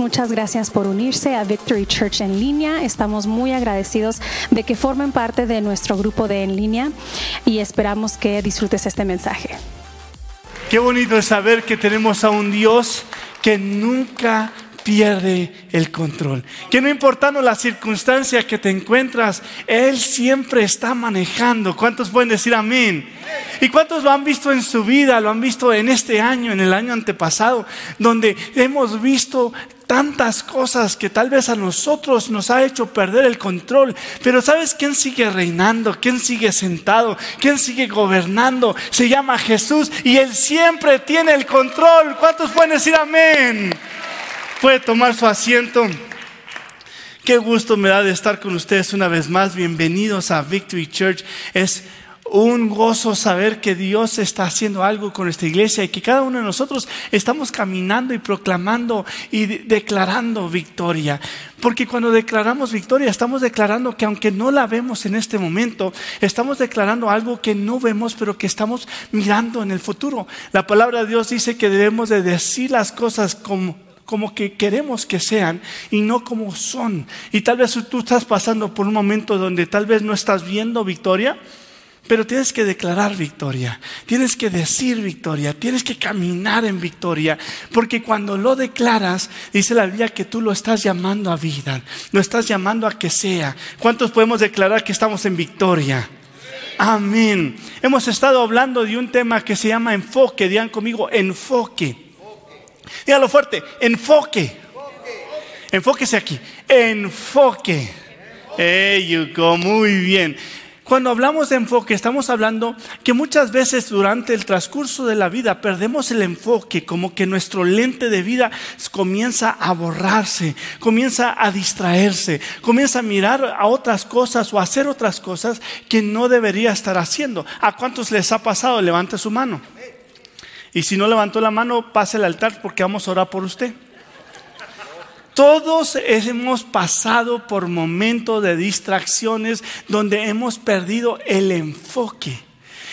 muchas gracias por unirse a Victory Church en línea. Estamos muy agradecidos de que formen parte de nuestro grupo de en línea y esperamos que disfrutes este mensaje. Qué bonito es saber que tenemos a un Dios que nunca pierde el control. Que no importando la circunstancia que te encuentras, Él siempre está manejando. ¿Cuántos pueden decir amén? ¿Y cuántos lo han visto en su vida? Lo han visto en este año, en el año antepasado, donde hemos visto tantas cosas que tal vez a nosotros nos ha hecho perder el control. Pero ¿sabes quién sigue reinando? ¿Quién sigue sentado? ¿Quién sigue gobernando? Se llama Jesús y Él siempre tiene el control. ¿Cuántos pueden decir amén? Puede tomar su asiento. Qué gusto me da de estar con ustedes una vez más. Bienvenidos a Victory Church. Es un gozo saber que Dios está haciendo algo con esta iglesia y que cada uno de nosotros estamos caminando y proclamando y declarando victoria. Porque cuando declaramos victoria, estamos declarando que aunque no la vemos en este momento, estamos declarando algo que no vemos, pero que estamos mirando en el futuro. La palabra de Dios dice que debemos de decir las cosas como como que queremos que sean y no como son. Y tal vez tú estás pasando por un momento donde tal vez no estás viendo victoria, pero tienes que declarar victoria, tienes que decir victoria, tienes que caminar en victoria, porque cuando lo declaras, dice la Biblia que tú lo estás llamando a vida, lo estás llamando a que sea. ¿Cuántos podemos declarar que estamos en victoria? Amén. Hemos estado hablando de un tema que se llama enfoque, digan conmigo, enfoque. Dígalo fuerte, enfoque. Enfóquese aquí, enfoque. Hey, Yuko, muy bien. Cuando hablamos de enfoque, estamos hablando que muchas veces durante el transcurso de la vida perdemos el enfoque, como que nuestro lente de vida comienza a borrarse, comienza a distraerse, comienza a mirar a otras cosas o a hacer otras cosas que no debería estar haciendo. ¿A cuántos les ha pasado? Levante su mano. Y si no levantó la mano, pase al altar porque vamos a orar por usted. Todos hemos pasado por momentos de distracciones donde hemos perdido el enfoque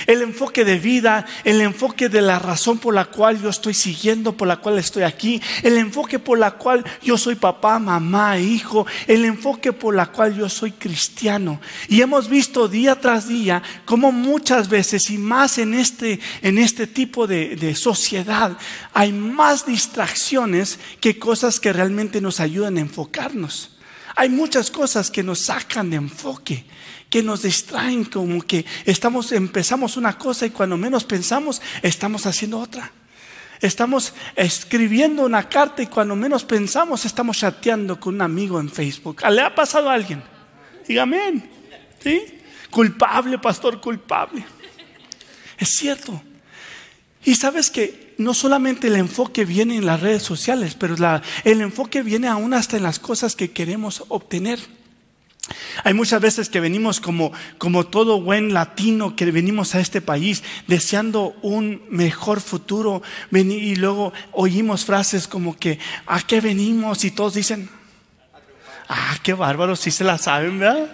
el enfoque de vida, el enfoque de la razón por la cual yo estoy siguiendo, por la cual estoy aquí, el enfoque por la cual yo soy papá, mamá, hijo, el enfoque por la cual yo soy cristiano. Y hemos visto día tras día cómo muchas veces y más en este, en este tipo de, de sociedad hay más distracciones que cosas que realmente nos ayudan a enfocarnos. Hay muchas cosas que nos sacan de enfoque que nos distraen, como que estamos, empezamos una cosa y cuando menos pensamos, estamos haciendo otra. Estamos escribiendo una carta y cuando menos pensamos, estamos chateando con un amigo en Facebook. ¿Le ha pasado a alguien? Dígame, ¿sí? Culpable, pastor, culpable. Es cierto. Y sabes que no solamente el enfoque viene en las redes sociales, pero el enfoque viene aún hasta en las cosas que queremos obtener. Hay muchas veces que venimos como, como todo buen latino que venimos a este país deseando un mejor futuro y luego oímos frases como que ¿a qué venimos? Y todos dicen, ah, qué bárbaro, si se la saben, ¿verdad?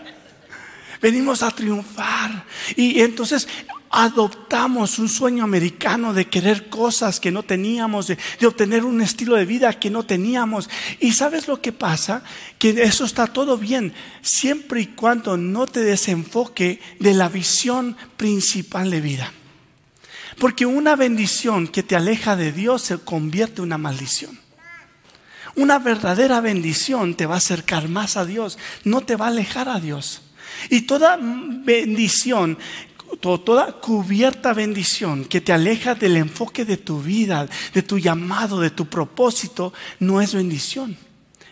Venimos a triunfar. Y entonces adoptamos un sueño americano de querer cosas que no teníamos, de, obtener un estilo de vida que no teníamos. Y sabes lo que pasa? Que eso está todo bien, siempre y cuando no te desenfoque de la visión principal de vida. Porque una bendición que te aleja de Dios se convierte en una maldición. Una verdadera bendición te va a acercar más a Dios, no te va a alejar a Dios. Y toda bendición toda cubierta bendición que te aleja del enfoque de tu vida, de tu llamado, de tu propósito, no es bendición,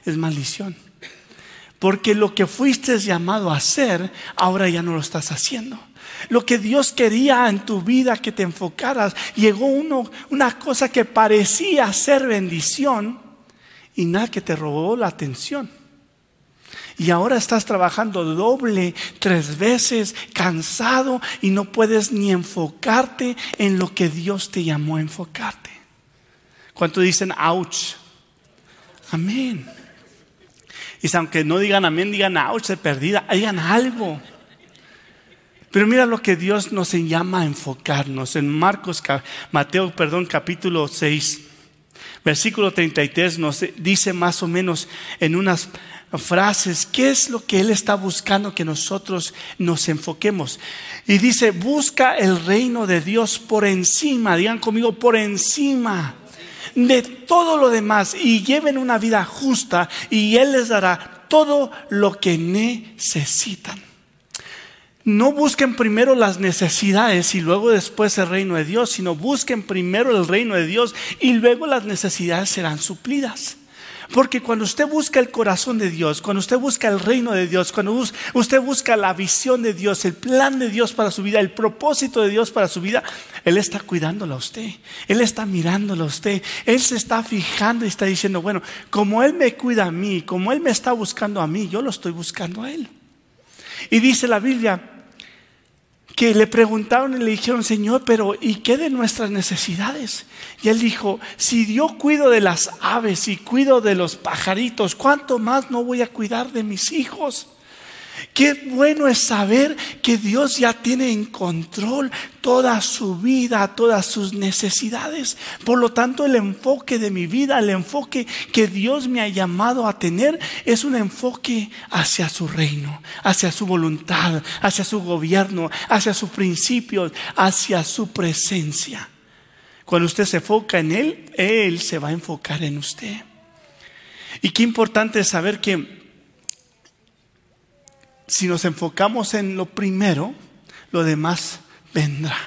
es maldición. Porque lo que fuiste llamado a hacer, ahora ya no lo estás haciendo. Lo que Dios quería en tu vida que te enfocaras, llegó uno, una cosa que parecía ser bendición y nada que te robó la atención. Y ahora estás trabajando doble, tres veces, cansado y no puedes ni enfocarte en lo que Dios te llamó a enfocarte. ¿Cuánto dicen ouch? Amén. Y aunque no digan amén, digan ouch de perdida, digan algo. Pero mira lo que Dios nos llama a enfocarnos en Marcos, Mateo, perdón, capítulo 6. Versículo 33 nos dice más o menos en unas frases qué es lo que Él está buscando que nosotros nos enfoquemos. Y dice, busca el reino de Dios por encima, digan conmigo, por encima de todo lo demás y lleven una vida justa y Él les dará todo lo que necesitan. No busquen primero las necesidades y luego después el reino de Dios, sino busquen primero el reino de Dios y luego las necesidades serán suplidas. Porque cuando usted busca el corazón de Dios, cuando usted busca el reino de Dios, cuando usted busca la visión de Dios, el plan de Dios para su vida, el propósito de Dios para su vida, Él está cuidándola a usted. Él está mirándola a usted. Él se está fijando y está diciendo, bueno, como Él me cuida a mí, como Él me está buscando a mí, yo lo estoy buscando a Él. Y dice la Biblia que le preguntaron y le dijeron, Señor, pero ¿y qué de nuestras necesidades? Y él dijo, si yo cuido de las aves y cuido de los pajaritos, ¿cuánto más no voy a cuidar de mis hijos? Qué bueno es saber que Dios ya tiene en control toda su vida, todas sus necesidades. Por lo tanto, el enfoque de mi vida, el enfoque que Dios me ha llamado a tener, es un enfoque hacia su reino, hacia su voluntad, hacia su gobierno, hacia sus principios, hacia su presencia. Cuando usted se enfoca en Él, Él se va a enfocar en usted. Y qué importante es saber que si nos enfocamos en lo primero, lo demás vendrá.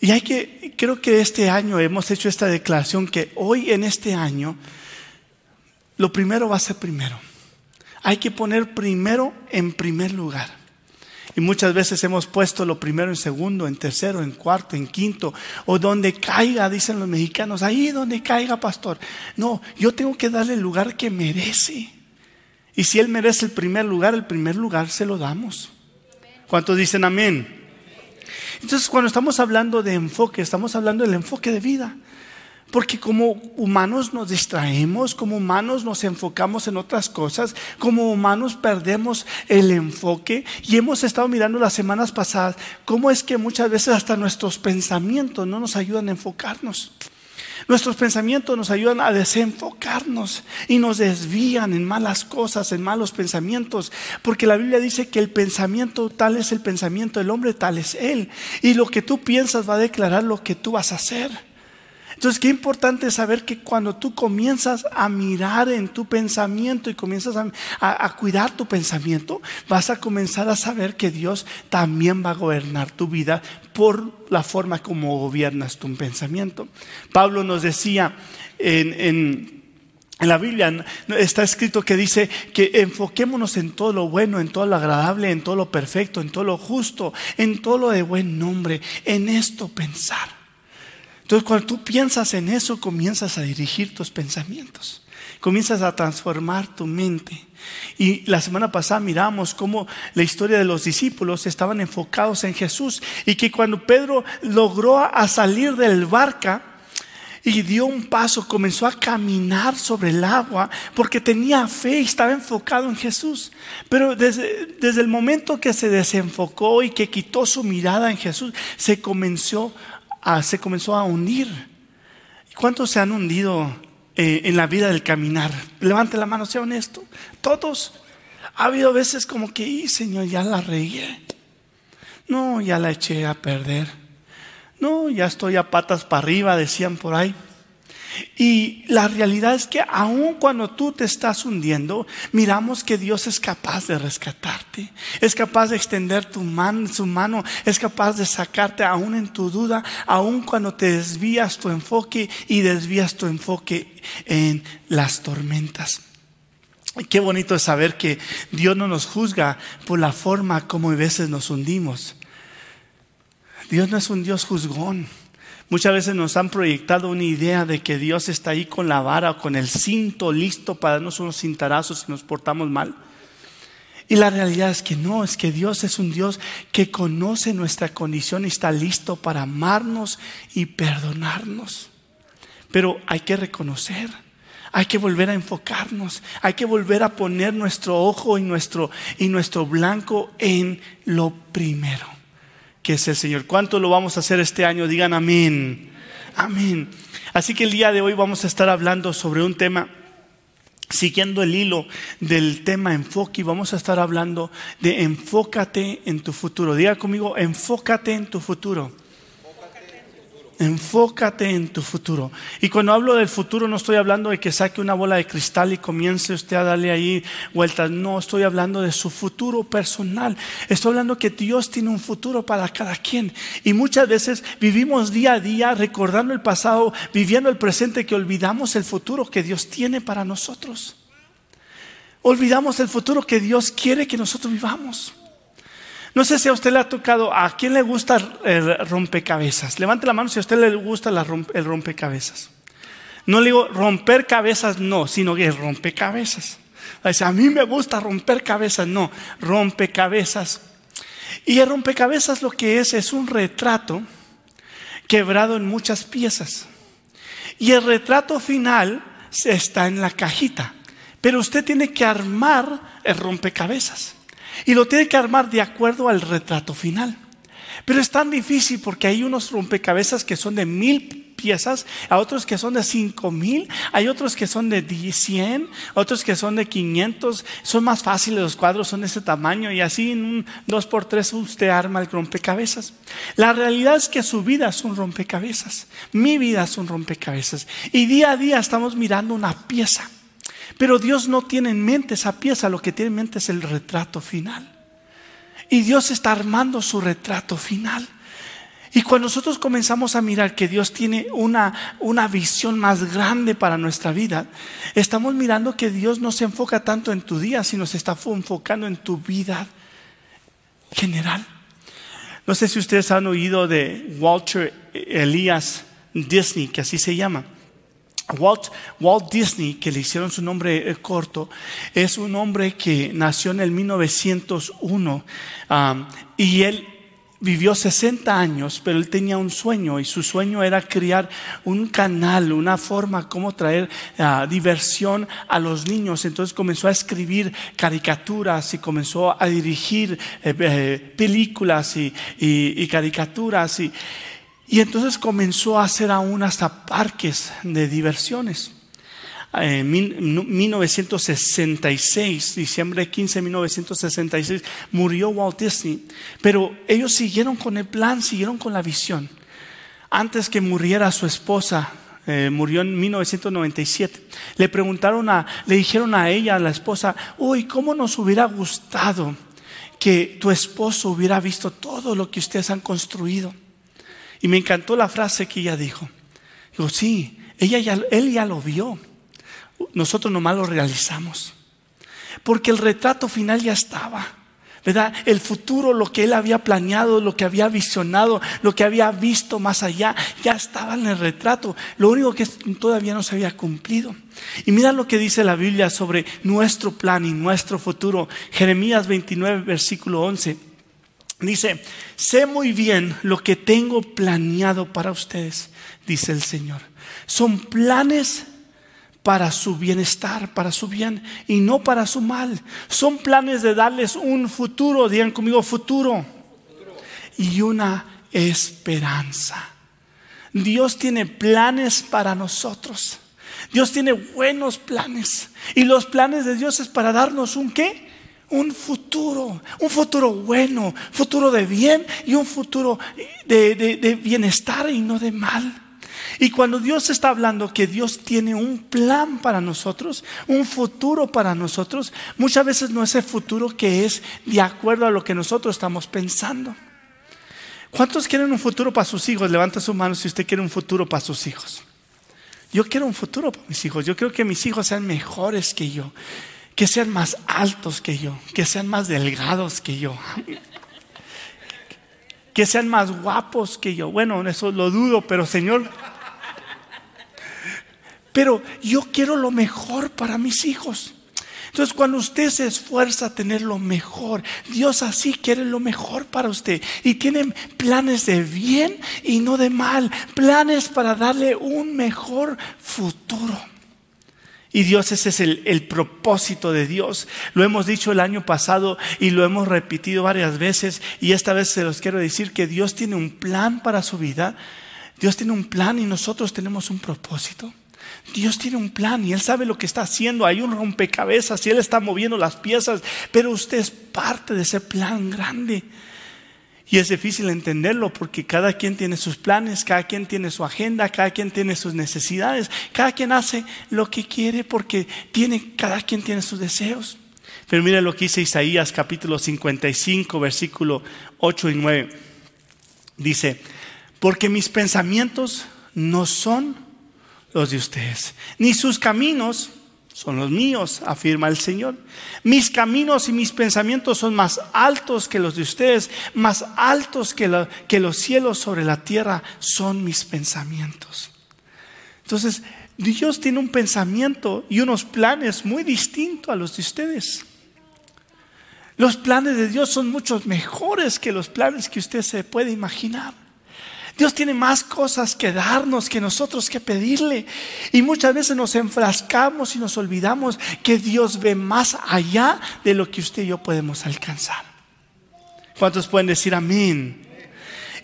Y hay que, creo que este año hemos hecho esta declaración que hoy en este año, lo primero va a ser primero. Hay que poner primero en primer lugar. Y muchas veces hemos puesto lo primero en segundo, en tercero, en cuarto, en quinto, o donde caiga, dicen los mexicanos, ahí donde caiga, pastor. No, yo tengo que darle el lugar que merece. Y si Él merece el primer lugar, el primer lugar se lo damos. ¿Cuántos dicen amén? Entonces, cuando estamos hablando de enfoque, estamos hablando del enfoque de vida. Porque como humanos nos distraemos, como humanos nos enfocamos en otras cosas, como humanos perdemos el enfoque y hemos estado mirando las semanas pasadas cómo es que muchas veces hasta nuestros pensamientos no nos ayudan a enfocarnos. Nuestros pensamientos nos ayudan a desenfocarnos y nos desvían en malas cosas, en malos pensamientos, porque la Biblia dice que el pensamiento tal es el pensamiento del hombre, tal es él. Y lo que tú piensas va a declarar lo que tú vas a hacer. Entonces, qué importante saber que cuando tú comienzas a mirar en tu pensamiento y comienzas a, cuidar tu pensamiento, vas a comenzar a saber que Dios también va a gobernar tu vida por la forma como gobiernas tu pensamiento. Pablo nos decía en, en la Biblia está escrito que dice que enfoquémonos en todo lo bueno, en todo lo agradable, en todo lo perfecto, en todo lo justo, en todo lo de buen nombre, en esto pensar. Entonces cuando tú piensas en eso, comienzas a dirigir tus pensamientos, comienzas a transformar tu mente. Y la semana pasada miramos cómo la historia de los discípulos estaban enfocados en Jesús y que cuando Pedro logró a salir del barca, y dio un paso, comenzó a caminar sobre el agua porque tenía fe y estaba enfocado en Jesús. Pero desde, desde, el momento que se desenfocó y que quitó su mirada en Jesús, se comenzó se comenzó a hundir. ¿Cuántos se han hundido eh, en la vida del caminar? Levante la mano, sea honesto. Todos. Ha habido veces como que, Señor, ya la regué. No, ya la eché a perder. No, ya estoy a patas para arriba, decían por ahí. Y la realidad es que aun cuando tú te estás hundiendo, miramos que Dios es capaz de rescatarte, es capaz de extender tu su mano, es capaz de sacarte aún en tu duda, aun cuando te desvías tu enfoque y desvías tu enfoque en las tormentas. Qué bonito es saber que Dios no nos juzga por la forma como a veces nos hundimos. Dios no es un Dios juzgón. Muchas veces nos han proyectado una idea de que Dios está ahí con la vara o con el cinto listo para darnos unos cintarazos si nos portamos mal. Y la realidad es que no, es que Dios es un Dios que conoce nuestra condición y está listo para amarnos y perdonarnos. Pero hay que reconocer, hay que volver a enfocarnos, hay que volver a poner nuestro ojo y nuestro, y nuestro blanco en lo primero que es el Señor. ¿Cuánto lo vamos a hacer este año? Digan amén. Amén. Así que el día de hoy vamos a estar hablando sobre un tema, siguiendo el hilo del tema enfoque, y vamos a estar hablando de enfócate en tu futuro. Diga conmigo, enfócate en tu futuro. Enfócate en tu futuro. Y cuando hablo del futuro no estoy hablando de que saque una bola de cristal y comience usted a darle ahí vueltas. No, estoy hablando de su futuro personal. Estoy hablando que Dios tiene un futuro para cada quien. Y muchas veces vivimos día a día recordando el pasado, viviendo el presente, que olvidamos el futuro que Dios tiene para nosotros. Olvidamos el futuro que Dios quiere que nosotros vivamos. No sé si a usted le ha tocado, ¿a quién le gusta el rompecabezas? Levante la mano si a usted le gusta el rompecabezas. No le digo romper cabezas, no, sino que rompecabezas. a mí me gusta romper cabezas, no, rompecabezas. Y el rompecabezas lo que es es un retrato quebrado en muchas piezas. Y el retrato final está en la cajita. Pero usted tiene que armar el rompecabezas. Y lo tiene que armar de acuerdo al retrato final. Pero es tan difícil porque hay unos rompecabezas que son de mil piezas, a otros que son de cinco mil, hay otros que son de cien, otros que son de quinientos. Son más fáciles los cuadros, son de ese tamaño y así en un dos por tres usted arma el rompecabezas. La realidad es que su vida es un rompecabezas, mi vida es un rompecabezas y día a día estamos mirando una pieza. Pero Dios no tiene en mente esa pieza, lo que tiene en mente es el retrato final. Y Dios está armando su retrato final. Y cuando nosotros comenzamos a mirar que Dios tiene una, una visión más grande para nuestra vida, estamos mirando que Dios no se enfoca tanto en tu día, sino se está enfocando en tu vida general. No sé si ustedes han oído de Walter Elias Disney, que así se llama. Walt, Disney, que le hicieron su nombre eh, corto, es un hombre que nació en el 1901 um, y él vivió 60 años, pero él tenía un sueño y su sueño era crear un canal, una forma como traer uh, diversión a los niños. Entonces comenzó a escribir caricaturas y comenzó a dirigir eh, eh, películas y caricaturas y y entonces comenzó a hacer aún hasta parques de diversiones. En 1966, diciembre 15 de 1966, murió Walt Disney. Pero ellos siguieron con el plan, siguieron con la visión. Antes que muriera su esposa, eh, murió en 1997. Le preguntaron a, le dijeron a ella, a la esposa, uy, ¿cómo nos hubiera gustado que tu esposo hubiera visto todo lo que ustedes han construido? Y me encantó la frase que ella dijo. Digo, sí, ella ya, él ya lo vio. Nosotros nomás lo realizamos. Porque el retrato final ya estaba. ¿Verdad? El futuro, lo que él había planeado, lo que había visionado, lo que había visto más allá, ya estaba en el retrato. Lo único que todavía no se había cumplido. Y mira lo que dice la Biblia sobre nuestro plan y nuestro futuro. Jeremías 29, versículo 11. Dice, sé muy bien lo que tengo planeado para ustedes, dice el Señor. Son planes para su bienestar, para su bien y no para su mal. Son planes de darles un futuro, digan conmigo futuro, y una esperanza. Dios tiene planes para nosotros. Dios tiene buenos planes. Y los planes de Dios es para darnos un qué? Un futuro, un futuro bueno, futuro de bien y un futuro de, bienestar y no de mal. Y cuando Dios está hablando que Dios tiene un plan para nosotros, un futuro para nosotros, muchas veces no es el futuro que es de acuerdo a lo que nosotros estamos pensando. ¿Cuántos quieren un futuro para sus hijos? Levanta su mano si usted quiere un futuro para sus hijos. Yo quiero un futuro para mis hijos. Yo quiero que mis hijos sean mejores que yo que sean más altos que yo, que sean más delgados que yo, que sean más guapos que yo. Bueno, eso lo dudo, pero Señor, pero yo quiero lo mejor para mis hijos. Entonces, cuando usted se esfuerza a tener lo mejor, Dios así quiere lo mejor para usted. Y tiene planes de bien y no de mal. Planes para darle un mejor futuro. Y Dios, ese es el, propósito de Dios. Lo hemos dicho el año pasado y lo hemos repetido varias veces. Y esta vez se los quiero decir que Dios tiene un plan para su vida. Dios tiene un plan y nosotros tenemos un propósito. Dios tiene un plan y Él sabe lo que está haciendo. Hay un rompecabezas y Él está moviendo las piezas, pero usted es parte de ese plan grande. Y es difícil entenderlo porque cada quien tiene sus planes, cada quien tiene su agenda, cada quien tiene sus necesidades, cada quien hace lo que quiere porque tiene, cada quien tiene sus deseos. Pero mire lo que dice Isaías capítulo 55, versículo 8 y 9. Dice, porque mis pensamientos no son los de ustedes, ni sus caminos son los míos, afirma el Señor. Mis caminos y mis pensamientos son más altos que los de ustedes, más altos que, los cielos sobre la tierra son mis pensamientos. Entonces, Dios tiene un pensamiento y unos planes muy distintos a los de ustedes. Los planes de Dios son muchos mejores que los planes que usted se puede imaginar. Dios tiene más cosas que darnos que nosotros que pedirle. Y muchas veces nos enfrascamos y nos olvidamos que Dios ve más allá de lo que usted y yo podemos alcanzar. ¿Cuántos pueden decir amén?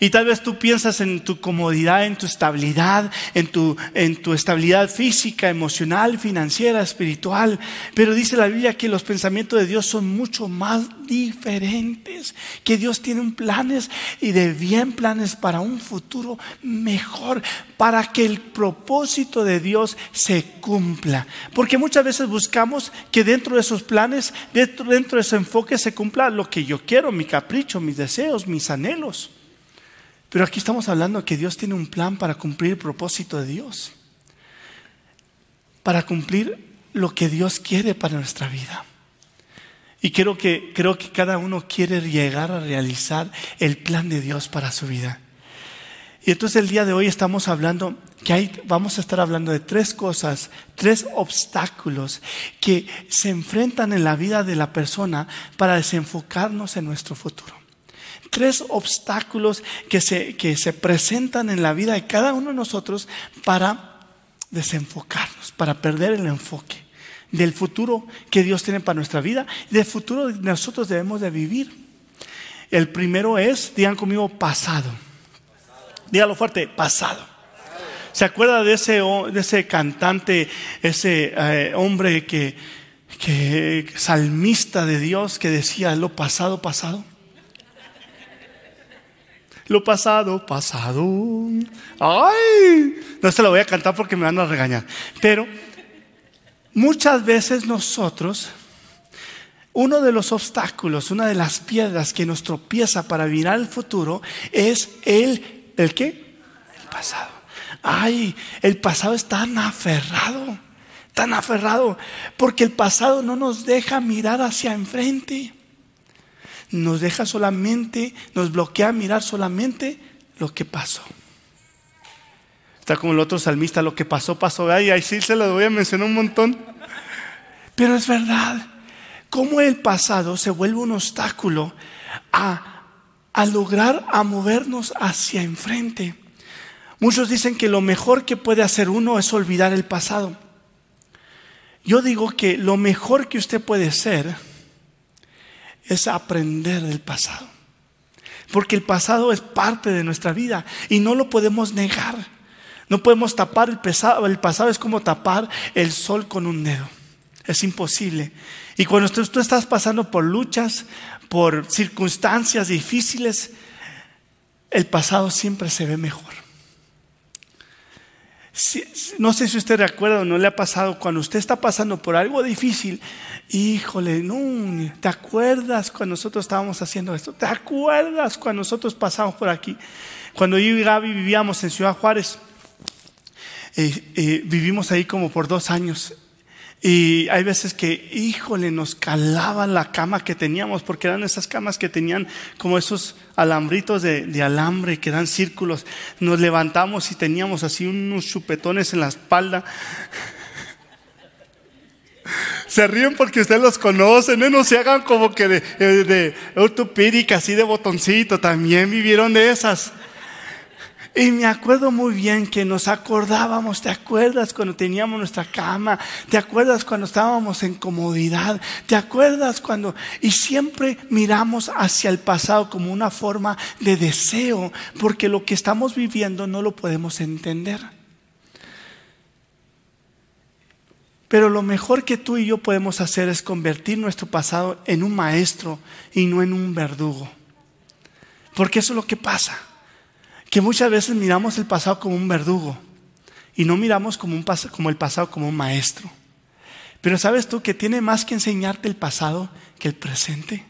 Y tal vez tú piensas en tu comodidad, en tu estabilidad, en tu, en tu estabilidad física, emocional, financiera, espiritual. Pero dice la Biblia que los pensamientos de Dios son mucho más diferentes. Que Dios tiene planes y de bien planes para un futuro mejor. Para que el propósito de Dios se cumpla. Porque muchas veces buscamos que dentro de esos planes, dentro, dentro de ese enfoque se cumpla lo que yo quiero, mi capricho, mis deseos, mis anhelos. Pero aquí estamos hablando que Dios tiene un plan para cumplir el propósito de Dios. Para cumplir lo que Dios quiere para nuestra vida. Y creo que, creo que cada uno quiere llegar a realizar el plan de Dios para su vida. Y entonces el día de hoy estamos hablando que vamos a estar hablando de tres cosas, tres obstáculos que se enfrentan en la vida de la persona para desenfocarnos en nuestro futuro tres obstáculos que se, que se presentan en la vida de cada uno de nosotros para desenfocarnos, para perder el enfoque del futuro que Dios tiene para nuestra vida del futuro que nosotros debemos de vivir. El primero es, digan conmigo, pasado. Dígalo fuerte, pasado. ¿Se acuerda de ese, de ese cantante, ese eh, hombre que, que salmista de Dios que decía lo pasado, pasado? Lo pasado, pasado. Ay, no se lo voy a cantar porque me van a regañar. Pero muchas veces nosotros, uno de los obstáculos, una de las piedras que nos tropieza para mirar el futuro es el, ¿el qué? El pasado. Ay, el pasado es tan aferrado, tan aferrado, porque el pasado no nos deja mirar hacia enfrente nos deja solamente, nos bloquea mirar solamente lo que pasó. Está como el otro salmista, lo que pasó, pasó. Ay, ahí sí se lo voy a mencionar un montón. Pero es verdad, cómo el pasado se vuelve un obstáculo a, a lograr, a movernos hacia enfrente. Muchos dicen que lo mejor que puede hacer uno es olvidar el pasado. Yo digo que lo mejor que usted puede hacer es aprender del pasado. Porque el pasado es parte de nuestra vida y no lo podemos negar. No podemos tapar el pasado. El pasado es como tapar el sol con un dedo. Es imposible. Y cuando tú, estás pasando por luchas, por circunstancias difíciles, el pasado siempre se ve mejor no sé si usted recuerda o no le ha pasado cuando usted está pasando por algo difícil. Híjole, no, ¿te acuerdas cuando nosotros estábamos haciendo esto? ¿Te acuerdas cuando nosotros pasamos por aquí? Cuando yo y Gaby vivíamos en Ciudad Juárez, eh, eh, vivimos ahí como por dos años y hay veces que, híjole, nos calaba la cama que teníamos, porque eran esas camas que tenían como esos alambritos de, alambre que dan círculos. Nos levantamos y teníamos así unos chupetones en la espalda. Se ríen porque ustedes los conocen, ¿eh? no se hagan como que de, de, de así de botoncito, también vivieron de esas. Y me acuerdo muy bien que nos acordábamos, ¿te acuerdas cuando teníamos nuestra cama? ¿Te acuerdas cuando estábamos en comodidad? ¿Te acuerdas cuando... Y siempre miramos hacia el pasado como una forma de deseo, porque lo que estamos viviendo no lo podemos entender. Pero lo mejor que tú y yo podemos hacer es convertir nuestro pasado en un maestro y no en un verdugo. Porque eso es lo que pasa que muchas veces miramos el pasado como un verdugo y no miramos como, un como el pasado como un maestro. Pero sabes tú que tiene más que enseñarte el pasado que el presente.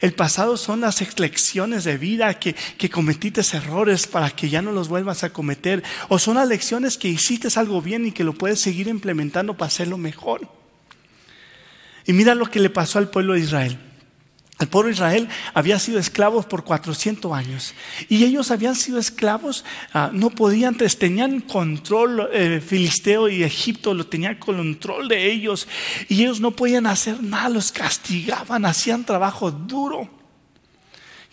El pasado son las lecciones de vida que, que cometiste errores para que ya no los vuelvas a cometer. O son las lecciones que hiciste algo bien y que lo puedes seguir implementando para hacerlo mejor. Y mira lo que le pasó al pueblo de Israel. El pueblo de Israel había sido esclavos por 400 años y ellos habían sido esclavos, ah, no podían, tenían control, eh, Filisteo y Egipto lo tenían control de ellos y ellos no podían hacer nada, los castigaban, hacían trabajo duro.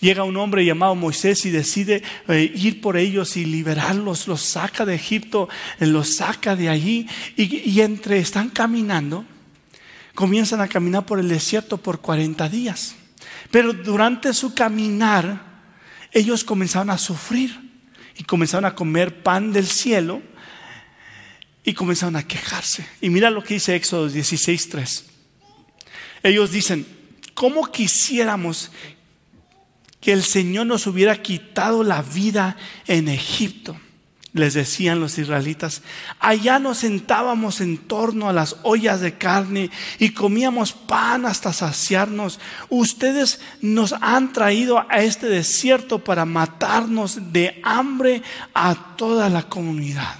Llega un hombre llamado Moisés y decide eh, ir por ellos y liberarlos, los saca de Egipto, eh, los saca de allí y, y entre están caminando, comienzan a caminar por el desierto por 40 días. Pero durante su caminar, ellos comenzaron a sufrir y comenzaron a comer pan del cielo y comenzaron a quejarse. Y mira lo que dice Éxodo 16:3. Ellos dicen, ¿cómo quisiéramos que el Señor nos hubiera quitado la vida en Egipto? Les decían los israelitas, allá nos sentábamos en torno a las ollas de carne y comíamos pan hasta saciarnos. Ustedes nos han traído a este desierto para matarnos de hambre a toda la comunidad.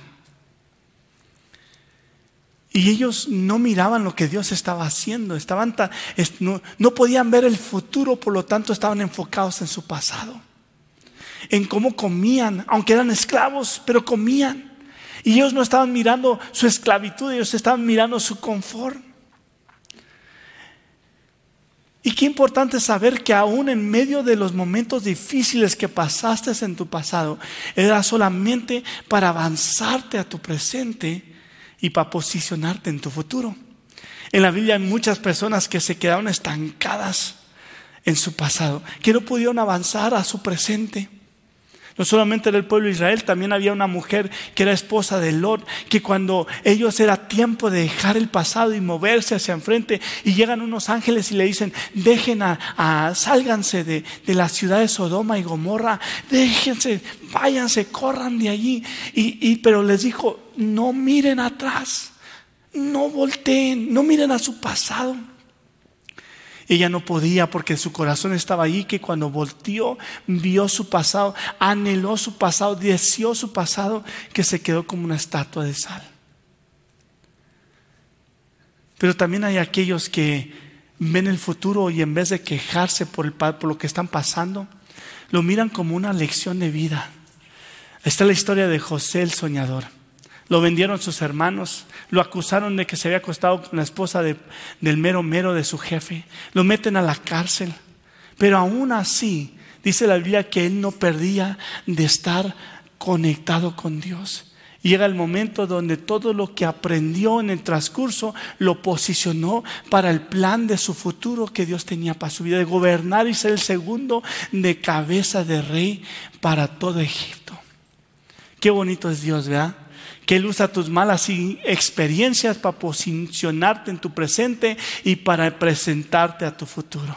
Y ellos no miraban lo que Dios estaba haciendo, estaban no, no podían ver el futuro, por lo tanto estaban enfocados en su pasado en cómo comían, aunque eran esclavos, pero comían. Y ellos no estaban mirando su esclavitud, ellos estaban mirando su confort. Y qué importante saber que aún en medio de los momentos difíciles que pasaste en tu pasado, era solamente para avanzarte a tu presente y para posicionarte en tu futuro. En la Biblia hay muchas personas que se quedaron estancadas en su pasado, que no pudieron avanzar a su presente. No solamente era el pueblo de Israel, también había una mujer que era esposa de Lot, que cuando ellos era tiempo de dejar el pasado y moverse hacia enfrente, y llegan unos ángeles y le dicen, dejen a, sálganse de, la ciudad de Sodoma y Gomorra, déjense, váyanse, corran de allí. y, pero les dijo, no miren atrás, no volteen, no miren a su pasado. Ella no podía porque su corazón estaba ahí, que cuando volteó, vio su pasado, anheló su pasado, deseó su pasado, que se quedó como una estatua de sal. Pero también hay aquellos que ven el futuro y en vez de quejarse por, el, por lo que están pasando, lo miran como una lección de vida. Esta es la historia de José el soñador. Lo vendieron sus hermanos, lo acusaron de que se había acostado con la esposa del mero mero de su jefe, lo meten a la cárcel. Pero aún así, dice la Biblia que él no perdía de estar conectado con Dios. llega el momento donde todo lo que aprendió en el transcurso lo posicionó para el plan de su futuro que Dios tenía para su vida, de gobernar y ser el segundo de cabeza de rey para todo Egipto. Qué bonito es Dios, ¿verdad? Que Él usa tus malas experiencias para posicionarte en tu presente y para presentarte a tu futuro.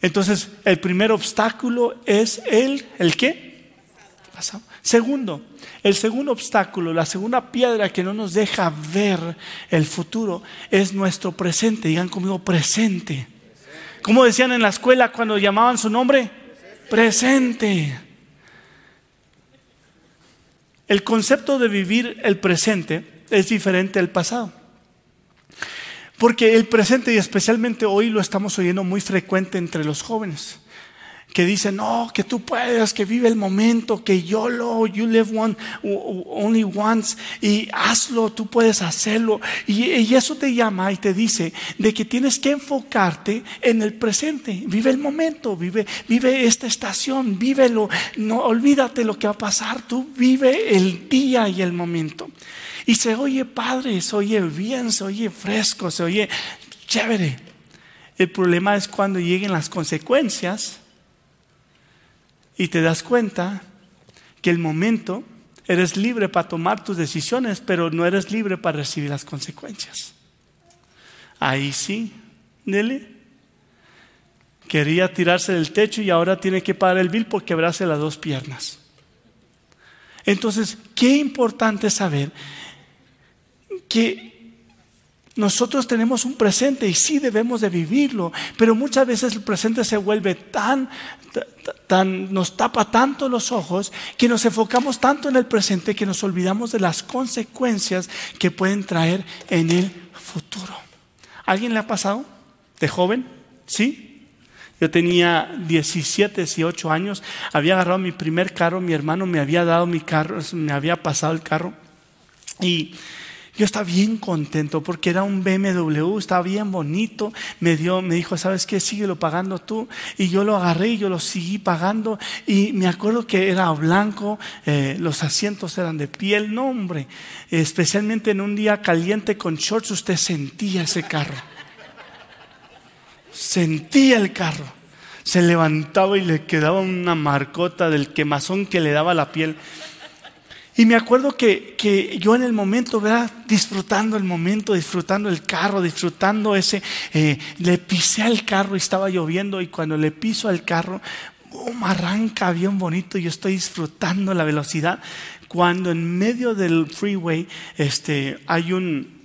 Entonces, el primer obstáculo es el, ¿el qué? Segundo, el segundo obstáculo, la segunda piedra que no nos deja ver el futuro es nuestro presente. Digan conmigo, presente. ¿Cómo decían en la escuela cuando llamaban su nombre? presente. El concepto de vivir el presente es diferente al pasado. Porque el presente, y especialmente hoy lo estamos oyendo muy frecuente entre los jóvenes, que dicen, no, que tú puedes, que vive el momento, que yo lo, you live one, only once, y hazlo, tú puedes hacerlo. Y, eso te llama y te dice de que tienes que enfocarte en el presente. Vive el momento, vive, vive esta estación, vívelo, no olvídate lo que va a pasar, tú vive el día y el momento. Y se oye padre, se oye bien, se oye fresco, se oye chévere. El problema es cuando lleguen las consecuencias y te das cuenta que el momento eres libre para tomar tus decisiones, pero no eres libre para recibir las consecuencias. Ahí sí, Nelly. Quería tirarse del techo y ahora tiene que pagar el bill por quebrarse las dos piernas. Entonces, qué importante saber que nosotros tenemos un presente y sí debemos de vivirlo, pero muchas veces el presente se vuelve tan, tan, nos tapa tanto los ojos que nos enfocamos tanto en el presente que nos olvidamos de las consecuencias que pueden traer en el futuro. ¿Alguien le ha pasado de joven? ¿Sí? Yo tenía 17, 18 años, había agarrado mi primer carro, mi hermano me había dado mi carro, me había pasado el carro y yo estaba bien contento porque era un BMW, estaba bien bonito. Me dio, me dijo, ¿sabes qué? Síguelo pagando tú. Y yo lo agarré y yo lo seguí pagando. Y me acuerdo que era blanco, eh, los asientos eran de piel. No, hombre, especialmente en un día caliente con shorts, usted sentía ese carro. Sentía el carro. Se levantaba y le quedaba una marcota del quemazón que le daba la piel. Y me acuerdo que, yo en el momento, ¿verdad? Disfrutando el momento, disfrutando el carro, disfrutando ese, eh, le pisé al carro y estaba lloviendo y cuando le piso al carro, boom, arranca bien bonito y yo estoy disfrutando la velocidad. Cuando en medio del freeway este, hay un,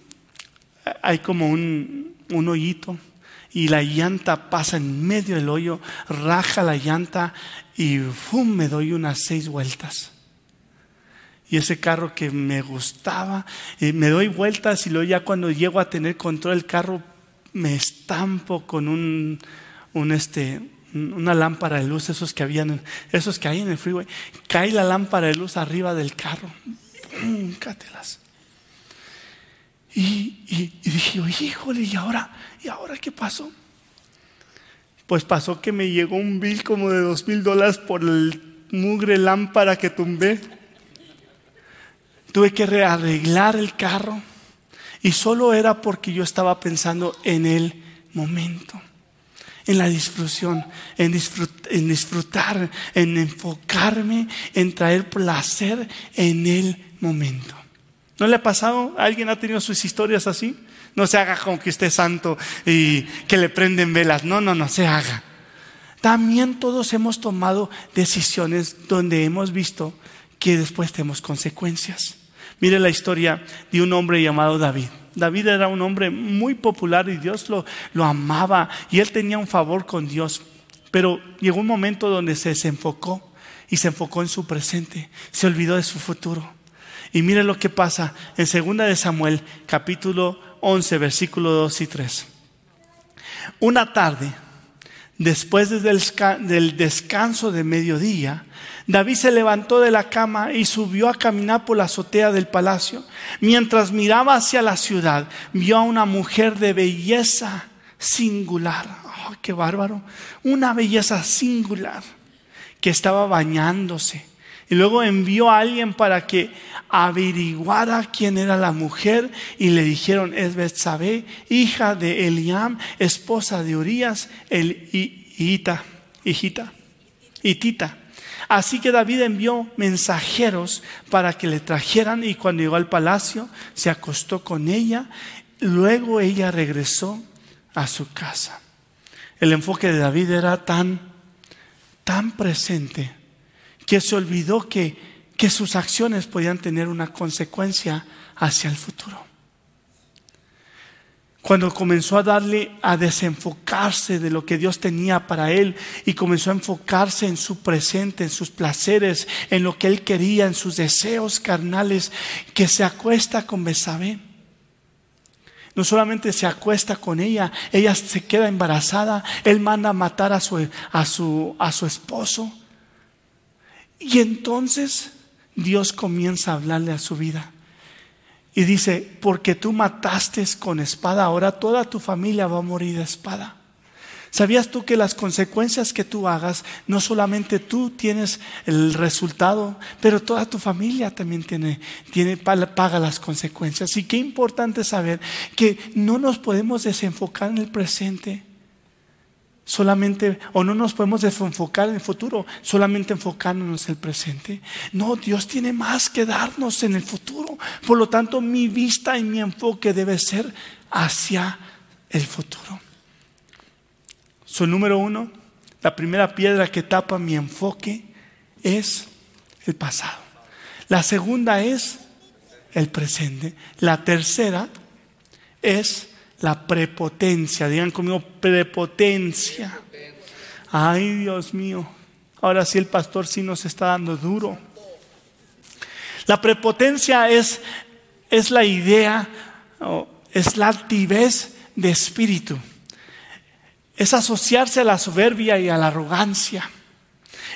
hay como un, un hoyito y la llanta pasa en medio del hoyo, raja la llanta y ¡fum! me doy unas seis vueltas. Y ese carro que me gustaba, me doy vueltas y luego ya cuando llego a tener control del carro, me estampo con un, un este, una lámpara de luz, esos que habían, esos que hay en el freeway. Cae la lámpara de luz arriba del carro. Cátelas. Y, y, dije, híjole, ¿y ahora? ¿Y ahora qué pasó? Pues pasó que me llegó un bill como de dos mil dólares por el mugre lámpara que tumbé. Tuve que rearreglar el carro y solo era porque yo estaba pensando en el momento, en la disfrución, en, disfrutar, en enfocarme, en traer placer en el momento. ¿No le ha pasado? ¿Alguien ha tenido sus historias así? No se haga como que esté santo y que le prenden velas. No, no, no se haga. También todos hemos tomado decisiones donde hemos visto que después tenemos consecuencias. Mire la historia de un hombre llamado David. David era un hombre muy popular y Dios lo, lo amaba y él tenía un favor con Dios. Pero llegó un momento donde se desenfocó y se enfocó en su presente, se olvidó de su futuro. Y mire lo que pasa en 2 de Samuel, capítulo 11, versículo 2 y 3. Una tarde, después del descanso de mediodía, David se levantó de la cama y subió a caminar por la azotea del palacio. Mientras miraba hacia la ciudad, vio a una mujer de belleza singular. Oh, ¡Qué bárbaro! Una belleza singular que estaba bañándose. Y luego envió a alguien para que averiguara quién era la mujer y le dijeron, es Betsabé, hija de Eliam, esposa de Urias, el hijita, hijita, hitita. Así que David envió mensajeros para que le trajeran y cuando llegó al palacio se acostó con ella. Luego ella regresó a su casa. El enfoque de David era tan, tan presente que se olvidó que, que sus acciones podían tener una consecuencia hacia el futuro. Cuando comenzó a darle a desenfocarse de lo que Dios tenía para él y comenzó a enfocarse en su presente, en sus placeres, en lo que él quería, en sus deseos carnales, que se acuesta con Besabé. no solamente se acuesta con ella, ella se queda embarazada, él manda a matar a su, a su, a su esposo. Y entonces Dios comienza a hablarle a su vida. Y dice, porque tú mataste con espada, ahora toda tu familia va a morir de espada. ¿Sabías tú que las consecuencias que tú hagas, no solamente tú tienes el resultado, pero toda tu familia también tiene, tiene, paga las consecuencias? Y qué importante saber que no nos podemos desenfocar en el presente solamente, o no nos podemos desenfocar en el futuro, solamente enfocándonos en el presente. No, Dios tiene más que darnos en el futuro. Por lo tanto, mi vista y mi enfoque debe ser hacia el futuro. Su número uno, la primera piedra que tapa mi enfoque es el pasado. La segunda es el presente. La tercera es la prepotencia. Digan conmigo, prepotencia. Ay, Dios mío. Ahora sí el pastor sí nos está dando duro. La prepotencia es, es la idea, es la altivez de espíritu. Es asociarse a la soberbia y a la arrogancia.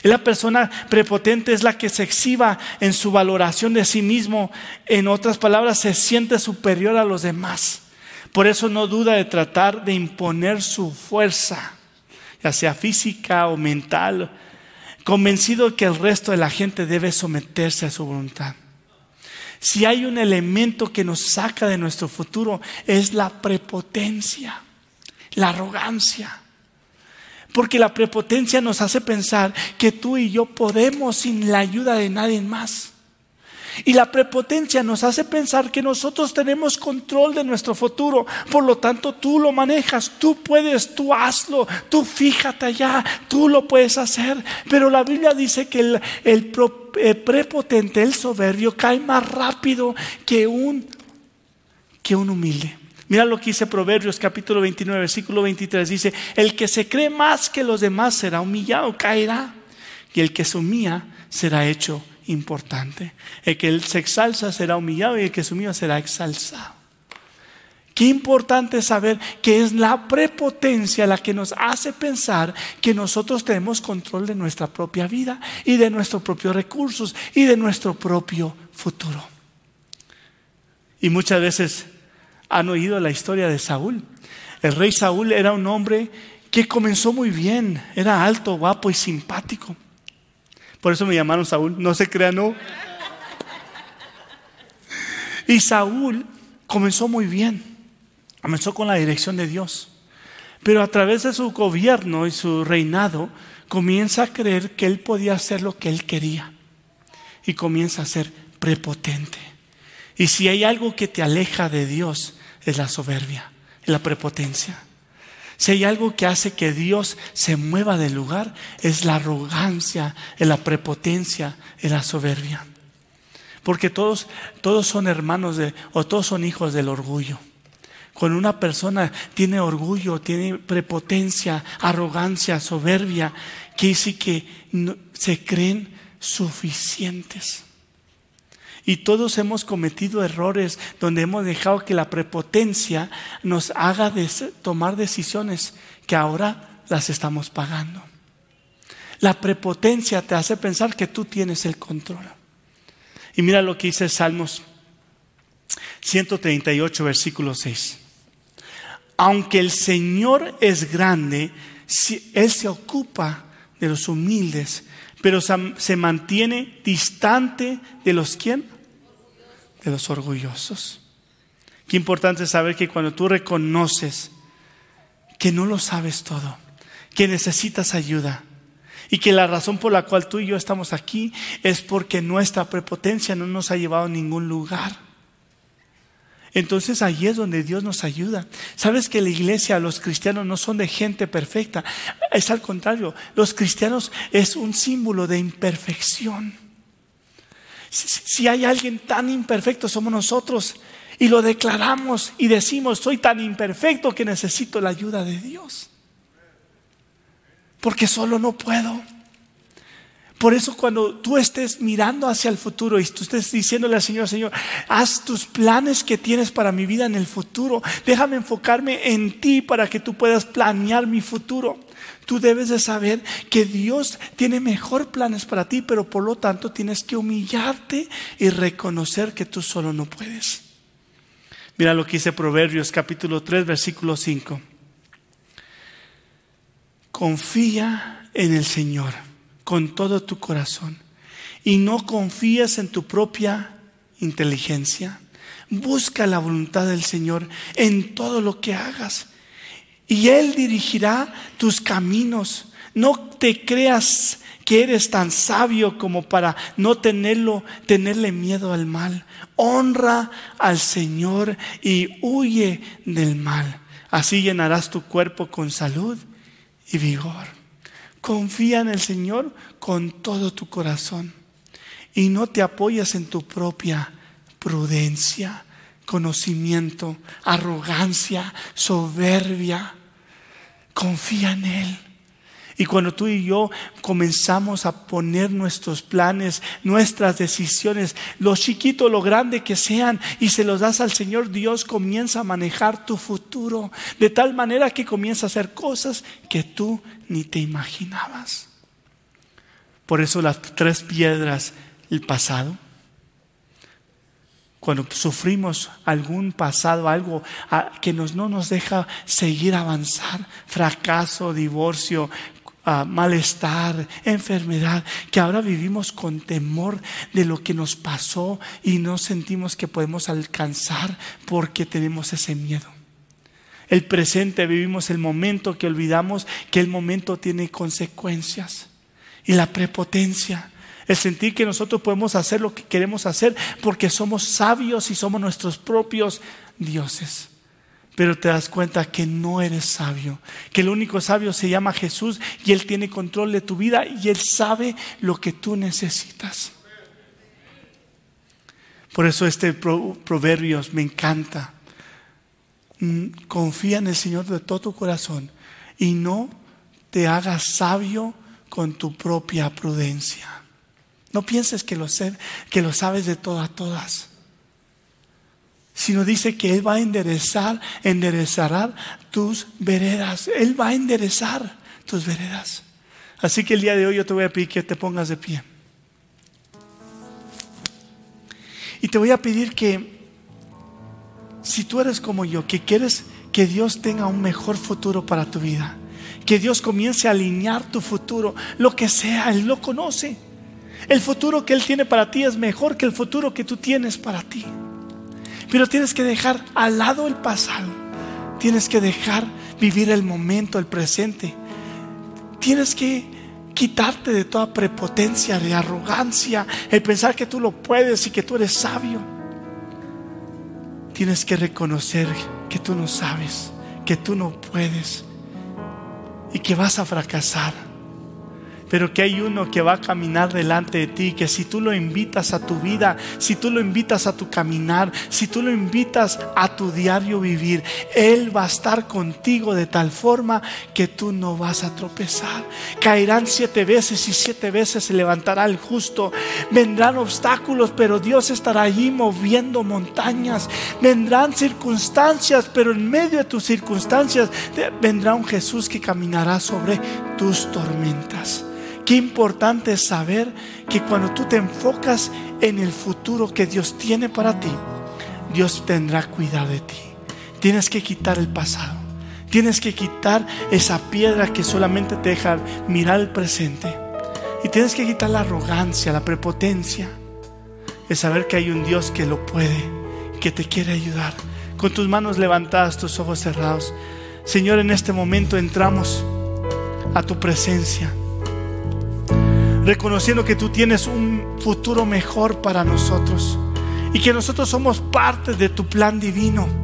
La persona prepotente es la que se exhiba en su valoración de sí mismo. En otras palabras, se siente superior a los demás. Por eso no duda de tratar de imponer su fuerza, ya sea física o mental, convencido que el resto de la gente debe someterse a su voluntad. Si hay un elemento que nos saca de nuestro futuro es la prepotencia, la arrogancia. Porque la prepotencia nos hace pensar que tú y yo podemos sin la ayuda de nadie más. Y la prepotencia nos hace pensar que nosotros tenemos control de nuestro futuro. Por lo tanto, tú lo manejas, tú puedes, tú hazlo, tú fíjate allá, tú lo puedes hacer. Pero la Biblia dice que el, prepotente, el soberbio, cae más rápido que un, que un humilde. Mira lo que dice Proverbios capítulo 29, versículo 23. Dice, el que se cree más que los demás será humillado, caerá. Y el que se humilla será hecho importante. El que se exalza será humillado y el que se humilla será exalzado. Qué importante saber que es la prepotencia la que nos hace pensar que nosotros tenemos control de nuestra propia vida y de nuestros propios recursos y de nuestro propio futuro. Y muchas veces han oído la historia de Saúl. El rey Saúl era un hombre que comenzó muy bien, era alto, guapo y simpático. Por eso me llamaron Saúl. No se crea, no. Y Saúl comenzó muy bien. Comenzó con la dirección de Dios. Pero a través de su gobierno y su reinado, comienza a creer que él podía hacer lo que él quería. Y comienza a ser prepotente. Y si hay algo que te aleja de Dios, es la soberbia, es la prepotencia. Si hay algo que hace que Dios se mueva del lugar, es la arrogancia, es la prepotencia, es la soberbia. Porque todos, todos son hermanos de, o todos son hijos del orgullo. Cuando una persona tiene orgullo, tiene prepotencia, arrogancia, soberbia, que dice que se creen suficientes. Y todos hemos cometido errores donde hemos dejado que la prepotencia nos haga tomar decisiones que ahora las estamos pagando. La prepotencia te hace pensar que tú tienes el control. Y mira lo que dice Salmos 138, versículo 6. Aunque el Señor es grande, Él se ocupa de los humildes, pero se mantiene distante de los quien? De los orgullosos. Qué importante saber que cuando tú reconoces que no lo sabes todo, que necesitas ayuda y que la razón por la cual tú y yo estamos aquí es porque nuestra prepotencia no nos ha llevado a ningún lugar. Entonces ahí es donde Dios nos ayuda. Sabes que la iglesia, los cristianos no son de gente perfecta. Es al contrario, los cristianos es un símbolo de imperfección. Si hay alguien tan imperfecto, somos nosotros. Y lo declaramos y decimos, soy tan imperfecto que necesito la ayuda de Dios. Porque solo no puedo. Por eso cuando tú estés mirando hacia el futuro y tú estés diciéndole al Señor, Señor, haz tus planes que tienes para mi vida en el futuro. Déjame enfocarme en ti para que tú puedas planear mi futuro. Tú debes de saber que Dios tiene mejor planes para ti, pero por lo tanto tienes que humillarte y reconocer que tú solo no puedes. Mira lo que dice Proverbios capítulo 3, versículo 5. Confía en el Señor con todo tu corazón y no confíes en tu propia inteligencia. Busca la voluntad del Señor en todo lo que hagas y Él dirigirá tus caminos. No te creas que eres tan sabio como para no tenerlo, tenerle miedo al mal. Honra al Señor y huye del mal. Así llenarás tu cuerpo con salud y vigor. Confía en el Señor con todo tu corazón y no te apoyas en tu propia prudencia, conocimiento, arrogancia, soberbia. Confía en Él. Y cuando tú y yo comenzamos a poner nuestros planes, nuestras decisiones, lo chiquito, lo grande que sean, y se los das al Señor, Dios comienza a manejar tu futuro de tal manera que comienza a hacer cosas que tú ni te imaginabas. Por eso las tres piedras, el pasado, cuando sufrimos algún pasado, algo que nos, no nos deja seguir avanzar, fracaso, divorcio, malestar, enfermedad, que ahora vivimos con temor de lo que nos pasó y no sentimos que podemos alcanzar porque tenemos ese miedo. El presente vivimos el momento que olvidamos que el momento tiene consecuencias y la prepotencia. El sentir que nosotros podemos hacer lo que queremos hacer porque somos sabios y somos nuestros propios dioses pero te das cuenta que no eres sabio, que el único sabio se llama Jesús y Él tiene control de tu vida y Él sabe lo que tú necesitas. Por eso este proverbios me encanta. Mm, confía en el Señor de todo tu corazón y no te hagas sabio con tu propia prudencia. No pienses que lo, que lo sabes de todas todas sino dice que Él va a enderezar, enderezará tus veredas. Él va a enderezar tus veredas. Así que el día de hoy yo te voy a pedir que te pongas de pie. Y te voy a pedir que, si tú eres como yo, que quieres que Dios tenga un mejor futuro para tu vida, que Dios comience a alinear tu futuro, lo que sea, Él lo conoce. El futuro que Él tiene para ti es mejor que el futuro que tú tienes para ti. Pero tienes que dejar al lado el pasado. Tienes que dejar vivir el momento, el presente. Tienes que quitarte de toda prepotencia, de arrogancia, el pensar que tú lo puedes y que tú eres sabio. Tienes que reconocer que tú no sabes, que tú no puedes y que vas a fracasar pero que hay uno que va a caminar delante de ti, que si tú lo invitas a tu vida, si tú lo invitas a tu caminar, si tú lo invitas a tu diario vivir, Él va a estar contigo de tal forma que tú no vas a tropezar. Caerán siete veces y siete veces se levantará el justo. Vendrán obstáculos, pero Dios estará allí moviendo montañas. Vendrán circunstancias, pero en medio de tus circunstancias vendrá un Jesús que caminará sobre tus tormentas. Qué importante es saber que cuando tú te enfocas en el futuro que Dios tiene para ti, Dios tendrá cuidado de ti. Tienes que quitar el pasado. Tienes que quitar esa piedra que solamente te deja mirar el presente. Y tienes que quitar la arrogancia, la prepotencia. De saber que hay un Dios que lo puede, que te quiere ayudar. Con tus manos levantadas, tus ojos cerrados. Señor, en este momento entramos a tu presencia reconociendo que tú tienes un futuro mejor para nosotros y que nosotros somos parte de tu plan divino.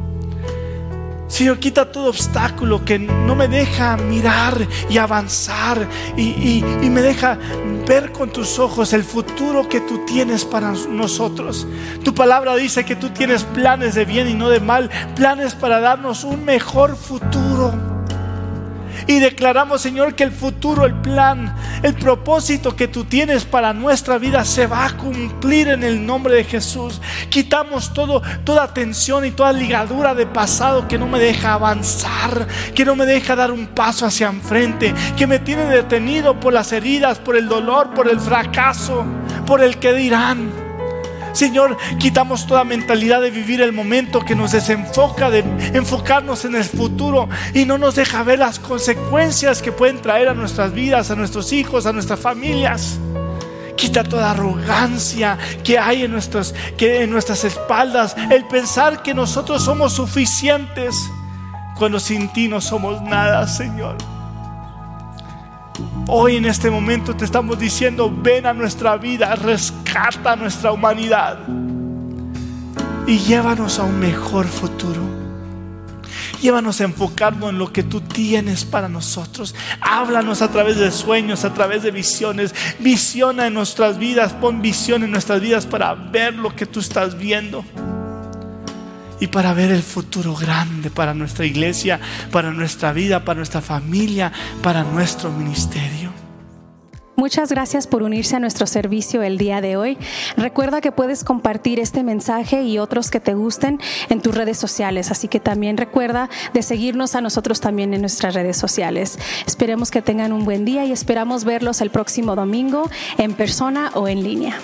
Señor, quita todo obstáculo que no me deja mirar y avanzar y, y, me deja ver con tus ojos el futuro que tú tienes para nosotros. Tu palabra dice que tú tienes planes de bien y no de mal, planes para darnos un mejor futuro. Y declaramos, Señor, que el futuro, el plan, el propósito que tú tienes para nuestra vida se va a cumplir en el nombre de Jesús. Quitamos todo, toda tensión y toda ligadura de pasado que no me deja avanzar, que no me deja dar un paso hacia enfrente, que me tiene detenido por las heridas, por el dolor, por el fracaso, por el que dirán. Señor, quitamos toda mentalidad de vivir el momento que nos desenfoca, de enfocarnos en el futuro y no nos deja ver las consecuencias que pueden traer a nuestras vidas, a nuestros hijos, a nuestras familias. Quita toda arrogancia que hay en, que en nuestras espaldas, el pensar que nosotros somos suficientes cuando sin ti no somos nada, Señor. Hoy en este momento te estamos diciendo, ven a nuestra vida, rescata nuestra humanidad y llévanos a un mejor futuro. Llévanos a enfocarnos en lo que tú tienes para nosotros. Háblanos a través de sueños, a través de visiones. Visiona en nuestras vidas, pon visión en nuestras vidas para ver lo que tú estás viendo y para ver el futuro grande para nuestra iglesia, para nuestra vida, para nuestra familia, para nuestro ministerio. Muchas gracias por unirse a nuestro servicio el día de hoy. Recuerda que puedes compartir este mensaje y otros que te gusten en tus redes sociales, así que también recuerda de seguirnos a nosotros también en nuestras redes sociales. Esperemos que tengan un buen día y esperamos verlos el próximo domingo en persona o en línea.